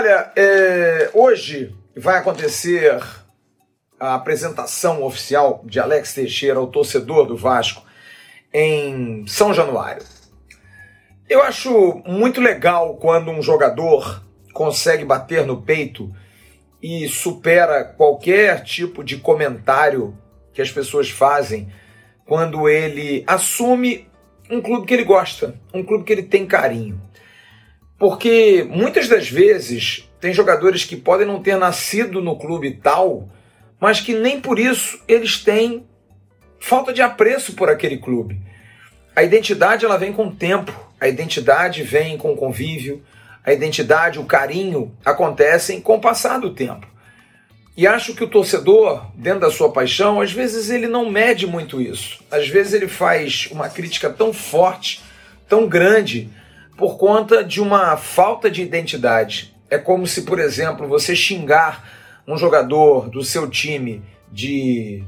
Olha, é, hoje vai acontecer a apresentação oficial de Alex Teixeira ao torcedor do Vasco em São Januário. Eu acho muito legal quando um jogador consegue bater no peito e supera qualquer tipo de comentário que as pessoas fazem quando ele assume um clube que ele gosta, um clube que ele tem carinho. Porque muitas das vezes tem jogadores que podem não ter nascido no clube tal, mas que nem por isso eles têm falta de apreço por aquele clube. A identidade ela vem com o tempo, a identidade vem com o convívio, a identidade, o carinho acontecem com o passar do tempo. E acho que o torcedor, dentro da sua paixão, às vezes ele não mede muito isso. Às vezes ele faz uma crítica tão forte, tão grande, por conta de uma falta de identidade. É como se, por exemplo, você xingar um jogador do seu time de.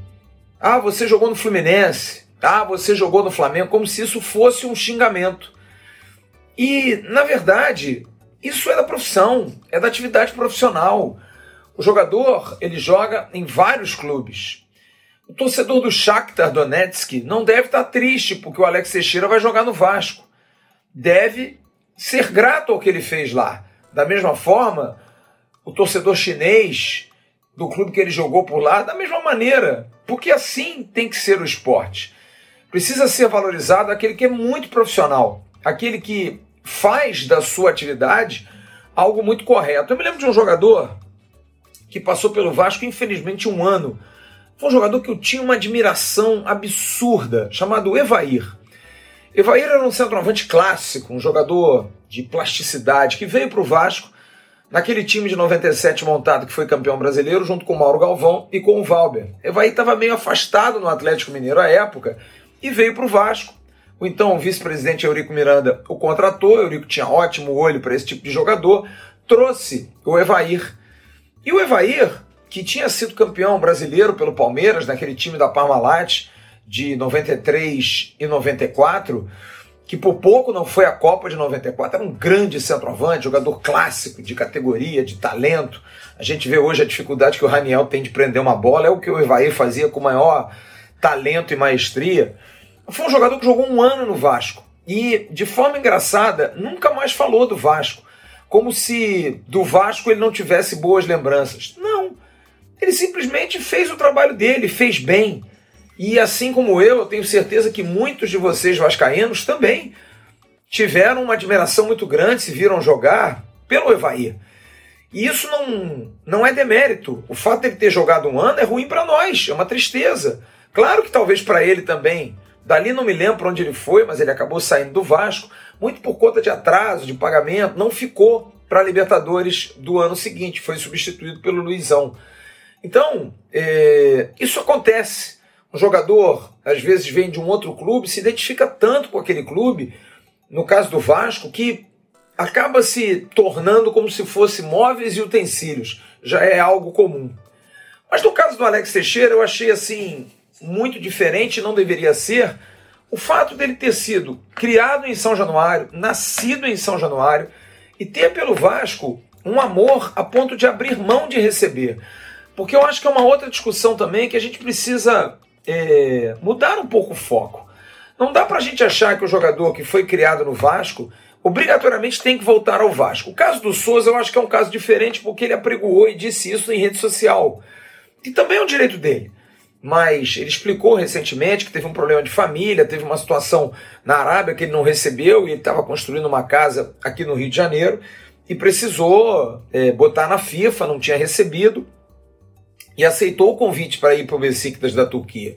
Ah, você jogou no Fluminense. Ah, você jogou no Flamengo, como se isso fosse um xingamento. E, na verdade, isso é da profissão, é da atividade profissional. O jogador, ele joga em vários clubes. O torcedor do Shakhtar Donetsk não deve estar triste porque o Alex Teixeira vai jogar no Vasco. Deve ser grato ao que ele fez lá. Da mesma forma, o torcedor chinês do clube que ele jogou por lá, da mesma maneira, porque assim tem que ser o esporte. Precisa ser valorizado aquele que é muito profissional, aquele que faz da sua atividade algo muito correto. Eu me lembro de um jogador que passou pelo Vasco, infelizmente, um ano. Foi um jogador que eu tinha uma admiração absurda, chamado Evair. Evair era um centroavante clássico, um jogador de plasticidade, que veio para o Vasco naquele time de 97 montado que foi campeão brasileiro, junto com Mauro Galvão e com o Valber. Evair estava meio afastado no Atlético Mineiro à época e veio para o Vasco. O então vice-presidente Eurico Miranda o contratou, Eurico tinha ótimo olho para esse tipo de jogador, trouxe o Evair e o Evair, que tinha sido campeão brasileiro pelo Palmeiras, naquele time da Parmalat de 93 e 94, que por pouco não foi a Copa de 94, era um grande centroavante, jogador clássico, de categoria, de talento. A gente vê hoje a dificuldade que o Raniel tem de prender uma bola, é o que o Evair fazia com maior talento e maestria. Foi um jogador que jogou um ano no Vasco e, de forma engraçada, nunca mais falou do Vasco como se do Vasco ele não tivesse boas lembranças. Não. Ele simplesmente fez o trabalho dele, fez bem. E assim como eu, eu tenho certeza que muitos de vocês vascaínos também tiveram uma admiração muito grande, se viram jogar pelo Evair. E isso não, não é demérito. O fato de ele ter jogado um ano é ruim para nós, é uma tristeza. Claro que talvez para ele também. Dali não me lembro onde ele foi, mas ele acabou saindo do Vasco muito por conta de atraso de pagamento, não ficou para a Libertadores do ano seguinte, foi substituído pelo Luizão. Então, é, isso acontece. Um jogador, às vezes, vem de um outro clube, se identifica tanto com aquele clube, no caso do Vasco, que acaba se tornando como se fosse móveis e utensílios. Já é algo comum. Mas no caso do Alex Teixeira, eu achei assim muito diferente, não deveria ser, o fato dele ter sido criado em São Januário, nascido em São Januário e ter pelo Vasco um amor a ponto de abrir mão de receber. Porque eu acho que é uma outra discussão também que a gente precisa é, mudar um pouco o foco. Não dá para a gente achar que o jogador que foi criado no Vasco obrigatoriamente tem que voltar ao Vasco. O caso do Souza eu acho que é um caso diferente porque ele apregoou e disse isso em rede social. E também é um direito dele mas ele explicou recentemente que teve um problema de família, teve uma situação na Arábia que ele não recebeu e ele estava construindo uma casa aqui no Rio de Janeiro e precisou é, botar na FIFA, não tinha recebido e aceitou o convite para ir para o Besiktas da Turquia.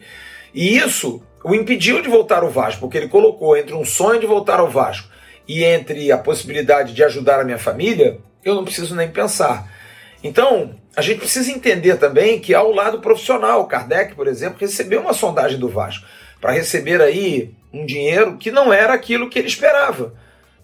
E isso o impediu de voltar ao Vasco, porque ele colocou entre um sonho de voltar ao Vasco e entre a possibilidade de ajudar a minha família, eu não preciso nem pensar. Então, a gente precisa entender também que há o lado profissional. Kardec, por exemplo, recebeu uma sondagem do Vasco para receber aí um dinheiro que não era aquilo que ele esperava.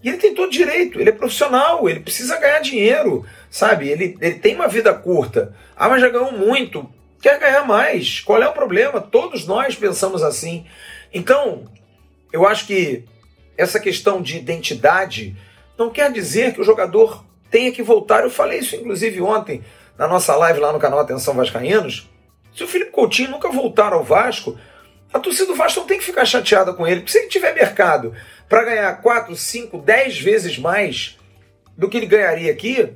E ele tem todo direito, ele é profissional, ele precisa ganhar dinheiro, sabe? Ele, ele tem uma vida curta. Ah, mas já ganhou muito, quer ganhar mais. Qual é o problema? Todos nós pensamos assim. Então, eu acho que essa questão de identidade não quer dizer que o jogador tenha que voltar. Eu falei isso inclusive ontem na nossa live lá no canal Atenção Vascaínos. Se o Felipe Coutinho nunca voltar ao Vasco, a torcida do Vasco não tem que ficar chateada com ele, porque se ele tiver mercado para ganhar 4, 5, 10 vezes mais do que ele ganharia aqui,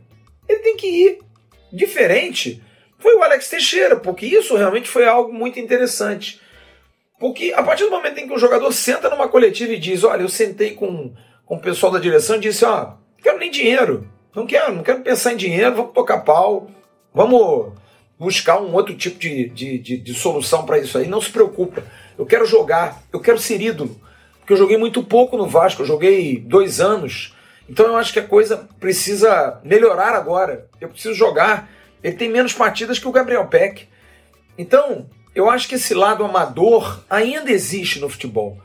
ele tem que ir. Diferente foi o Alex Teixeira, porque isso realmente foi algo muito interessante. Porque a partir do momento em que o jogador senta numa coletiva e diz: Olha, eu sentei com, com o pessoal da direção e disse: Ó, oh, não quero nem dinheiro, não quero, não quero pensar em dinheiro, vamos tocar pau, vamos buscar um outro tipo de, de, de, de solução para isso aí. Não se preocupa, eu quero jogar, eu quero ser ídolo, porque eu joguei muito pouco no Vasco, eu joguei dois anos. Então eu acho que a coisa precisa melhorar agora. Eu preciso jogar. Ele tem menos partidas que o Gabriel Peck. Então, eu acho que esse lado amador ainda existe no futebol.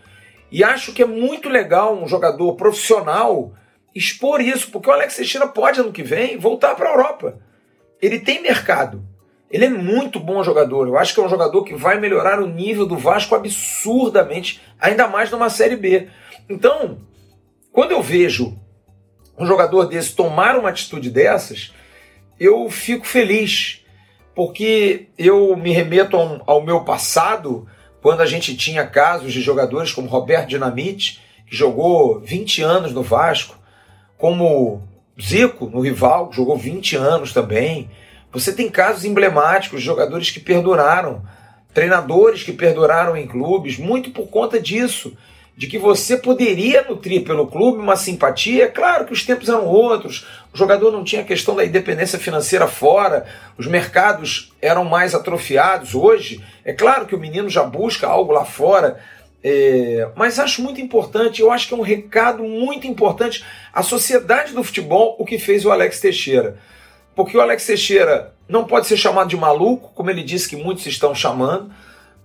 E acho que é muito legal um jogador profissional expor isso, porque o Alex Teixeira pode, ano que vem, voltar para a Europa. Ele tem mercado. Ele é muito bom jogador. Eu acho que é um jogador que vai melhorar o nível do Vasco absurdamente, ainda mais numa Série B. Então, quando eu vejo um jogador desse tomar uma atitude dessas, eu fico feliz porque eu me remeto ao, meu passado, quando a gente tinha casos de jogadores como Roberto Dinamite, que jogou 20 anos no Vasco, como Zico, no rival, que jogou 20 anos também. Você tem casos emblemáticos jogadores que perduraram, treinadores que perduraram em clubes, muito por conta disso de que você poderia nutrir pelo clube uma simpatia. Claro que os tempos eram outros, o jogador não tinha a questão da independência financeira fora, os mercados eram mais atrofiados. Hoje, é claro que o menino já busca algo lá fora, é, mas acho muito importante, eu acho que é um recado muito importante à sociedade do futebol o que fez o Alex Teixeira. Porque o Alex Teixeira não pode ser chamado de maluco, como ele disse que muitos estão chamando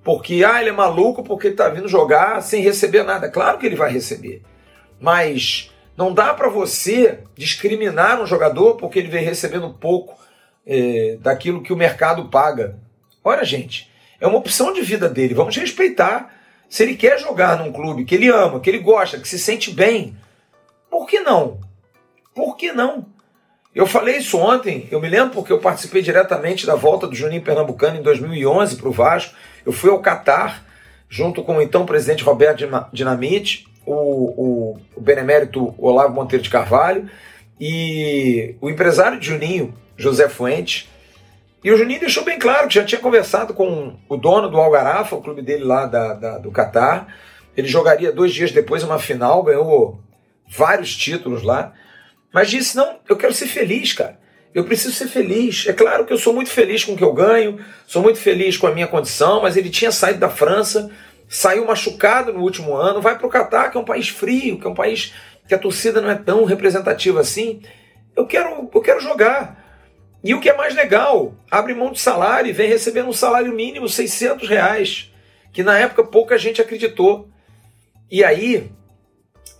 porque, ah, ele é maluco porque está vindo jogar sem receber nada. Claro que ele vai receber. Mas não dá para você discriminar um jogador porque ele vem recebendo pouco é, daquilo que o mercado paga. Olha, gente, é uma opção de vida dele. Vamos respeitar. Se ele quer jogar num clube que ele ama, que ele gosta, que se sente bem, por que não? Por que não? Eu falei isso ontem, eu me lembro porque eu participei diretamente da volta do Juninho Pernambucano em 2011 para o Vasco. Eu fui ao Catar, junto com o então presidente Roberto Dinamite, o, o, o benemérito Olavo Monteiro de Carvalho e o empresário de Juninho, José Fuente. E o Juninho deixou bem claro que já tinha conversado com o dono do Algarafa, o clube dele lá da, da do Catar. Ele jogaria dois dias depois uma final, ganhou vários títulos lá. Mas disse: não, eu quero ser feliz, cara. Eu preciso ser feliz. É claro que eu sou muito feliz com o que eu ganho, sou muito feliz com a minha condição, mas ele tinha saído da França, saiu machucado no último ano, vai para o Catar, que é um país frio, que é um país que a torcida não é tão representativa assim. Eu quero, eu quero jogar. E o que é mais legal, abre mão de salário e vem recebendo um salário mínimo, 600 reais, que na época pouca gente acreditou. E aí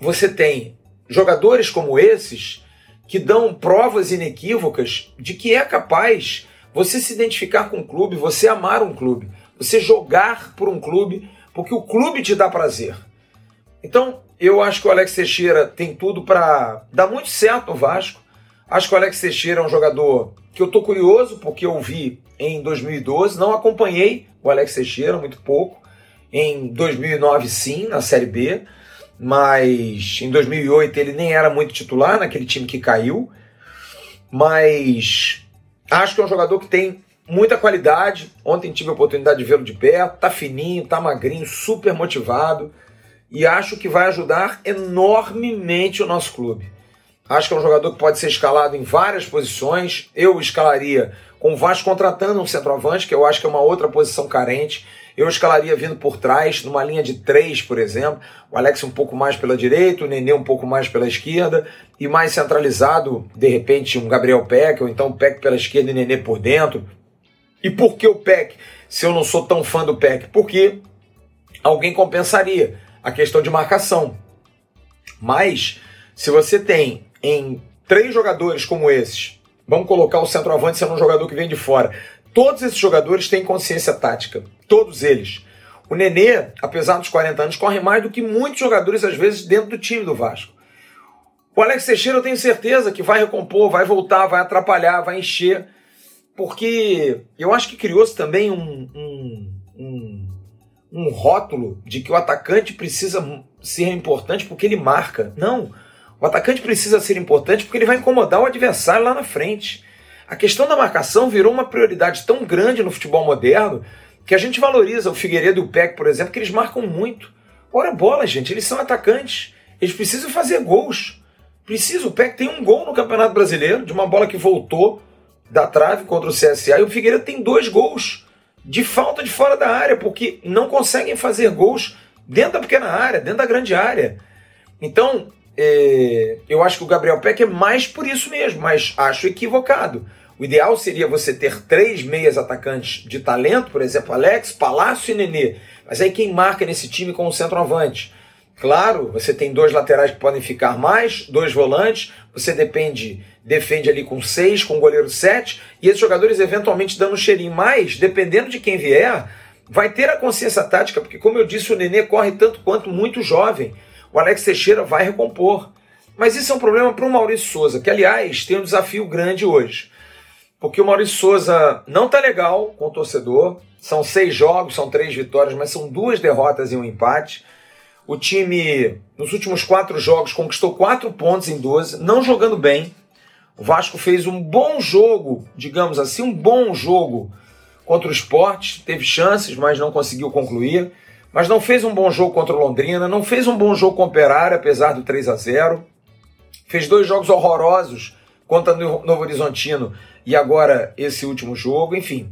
você tem jogadores como esses que dão provas inequívocas de que é capaz você se identificar com um clube, você amar um clube, você jogar por um clube, porque o clube te dá prazer. Então, eu acho que o Alex Teixeira tem tudo para dar muito certo no Vasco. Acho que o Alex Teixeira é um jogador que eu tô curioso porque eu vi em 2012, não acompanhei o Alex Teixeira muito pouco. Em 2009 sim, na Série B mas em 2008 ele nem era muito titular naquele time que caiu. Mas acho que é um jogador que tem muita qualidade. Ontem tive a oportunidade de vê-lo de perto. Tá fininho, tá magrinho, super motivado. E acho que vai ajudar enormemente o nosso clube. Acho que é um jogador que pode ser escalado em várias posições. Eu escalaria com o Vasco contratando um centroavante, que eu acho que é uma outra posição carente. Eu escalaria vindo por trás, numa linha de três, por exemplo. O Alex um pouco mais pela direita, o Nenê um pouco mais pela esquerda. E mais centralizado, de repente, um Gabriel Peck, ou então Peck pela esquerda e Nenê por dentro. E por que o Peck, se eu não sou tão fã do Peck? Porque alguém compensaria a questão de marcação. Mas, se você tem em três jogadores como esses, vamos colocar o centroavante sendo um jogador que vem de fora, Todos esses jogadores têm consciência tática. Todos eles. O Nenê, apesar dos 40 anos, corre mais do que muitos jogadores, às vezes, dentro do time do Vasco. O Alex Teixeira eu tenho certeza que vai recompor, vai voltar, vai atrapalhar, vai encher, porque eu acho que criou-se também um, um, um, um rótulo de que o atacante precisa ser importante porque ele marca. Não, o atacante precisa ser importante porque ele vai incomodar o adversário lá na frente. A questão da marcação virou uma prioridade tão grande no futebol moderno que a gente valoriza o Figueiredo e o Peck, por exemplo, que eles marcam muito. Ora bola, gente, eles são atacantes. Eles precisam fazer gols. Precisa. O PEC tem um gol no Campeonato Brasileiro, de uma bola que voltou da trave contra o CSA. E o Figueiredo tem dois gols de falta de fora da área, porque não conseguem fazer gols dentro da pequena área, dentro da grande área. Então, é, eu acho que o Gabriel Peck é mais por isso mesmo, mas acho equivocado. O ideal seria você ter três meias atacantes de talento, por exemplo, Alex, Palácio e Nenê. Mas aí quem marca nesse time com o centroavante? Claro, você tem dois laterais que podem ficar mais, dois volantes, você depende, defende ali com seis, com o goleiro sete, e esses jogadores eventualmente dando um cheirinho mais, dependendo de quem vier, vai ter a consciência tática, porque como eu disse, o Nenê corre tanto quanto muito jovem. O Alex Teixeira vai recompor. Mas isso é um problema para o Maurício Souza, que aliás tem um desafio grande hoje. Porque o Maurício Souza não está legal com o torcedor. São seis jogos, são três vitórias, mas são duas derrotas e um empate. O time, nos últimos quatro jogos, conquistou quatro pontos em 12, não jogando bem. O Vasco fez um bom jogo, digamos assim, um bom jogo contra o esporte. Teve chances, mas não conseguiu concluir. Mas não fez um bom jogo contra o Londrina, não fez um bom jogo com o Operário, apesar do 3 a 0 Fez dois jogos horrorosos contra o Novo Horizontino e agora esse último jogo, enfim.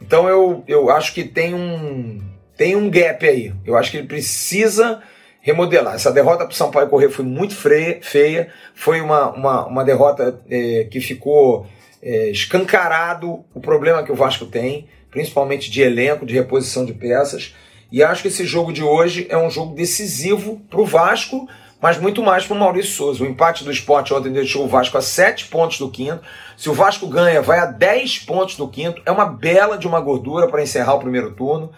Então eu, eu acho que tem um, tem um gap aí. Eu acho que ele precisa remodelar. Essa derrota para o Sampaio Correr foi muito feia, foi uma, uma, uma derrota é, que ficou é, escancarado o problema que o Vasco tem, principalmente de elenco, de reposição de peças. E acho que esse jogo de hoje é um jogo decisivo para o Vasco, mas muito mais para o Maurício Souza. O empate do esporte ontem deixou o Vasco a 7 pontos do quinto. Se o Vasco ganha, vai a 10 pontos do quinto. É uma bela de uma gordura para encerrar o primeiro turno.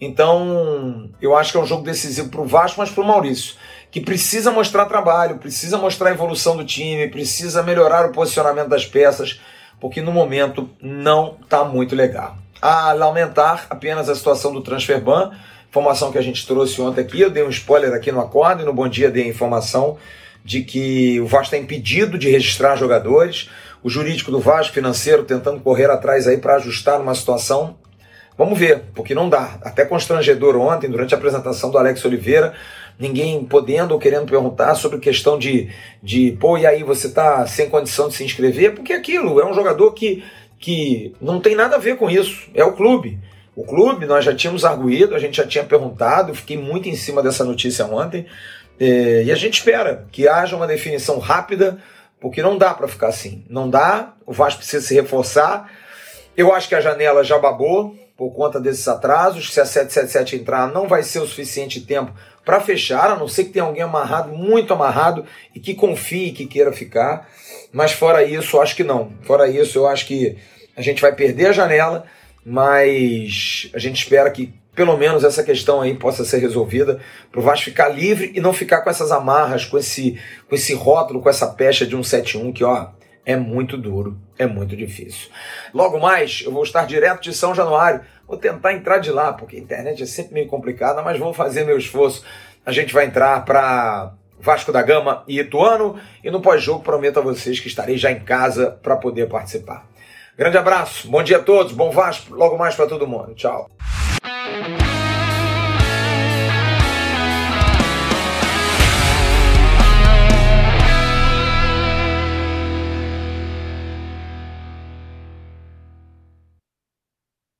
Então, eu acho que é um jogo decisivo para o Vasco, mas para o Maurício, que precisa mostrar trabalho, precisa mostrar a evolução do time, precisa melhorar o posicionamento das peças, porque no momento não está muito legal. A lamentar apenas a situação do transfer ban, informação que a gente trouxe ontem aqui, eu dei um spoiler aqui no Acordo e no Bom Dia dei a informação de que o Vasco está impedido de registrar jogadores, o jurídico do Vasco, financeiro, tentando correr atrás aí para ajustar uma situação Vamos ver, porque não dá. Até constrangedor ontem, durante a apresentação do Alex Oliveira, ninguém podendo ou querendo perguntar sobre questão de, de pô, e aí você tá sem condição de se inscrever? Porque aquilo é um jogador que, que não tem nada a ver com isso. É o clube. O clube, nós já tínhamos arguído, a gente já tinha perguntado, fiquei muito em cima dessa notícia ontem, é, e a gente espera que haja uma definição rápida, porque não dá para ficar assim. Não dá, o Vasco precisa se reforçar. Eu acho que a janela já babou, por conta desses atrasos. Se a 777 entrar, não vai ser o suficiente tempo para fechar, a não ser que tenha alguém amarrado, muito amarrado, e que confie que queira ficar. Mas fora isso, acho que não. Fora isso, eu acho que a gente vai perder a janela, mas a gente espera que pelo menos essa questão aí possa ser resolvida para o Vasco ficar livre e não ficar com essas amarras, com esse, com esse rótulo, com essa pecha de 171 que, ó, é muito duro, é muito difícil. Logo mais, eu vou estar direto de São Januário. Vou tentar entrar de lá, porque a internet é sempre meio complicada, mas vou fazer meu esforço. A gente vai entrar para Vasco da Gama e Ituano. E no pós-jogo, prometo a vocês que estarei já em casa para poder participar. Grande abraço, bom dia a todos, bom Vasco, logo mais para todo mundo. Tchau.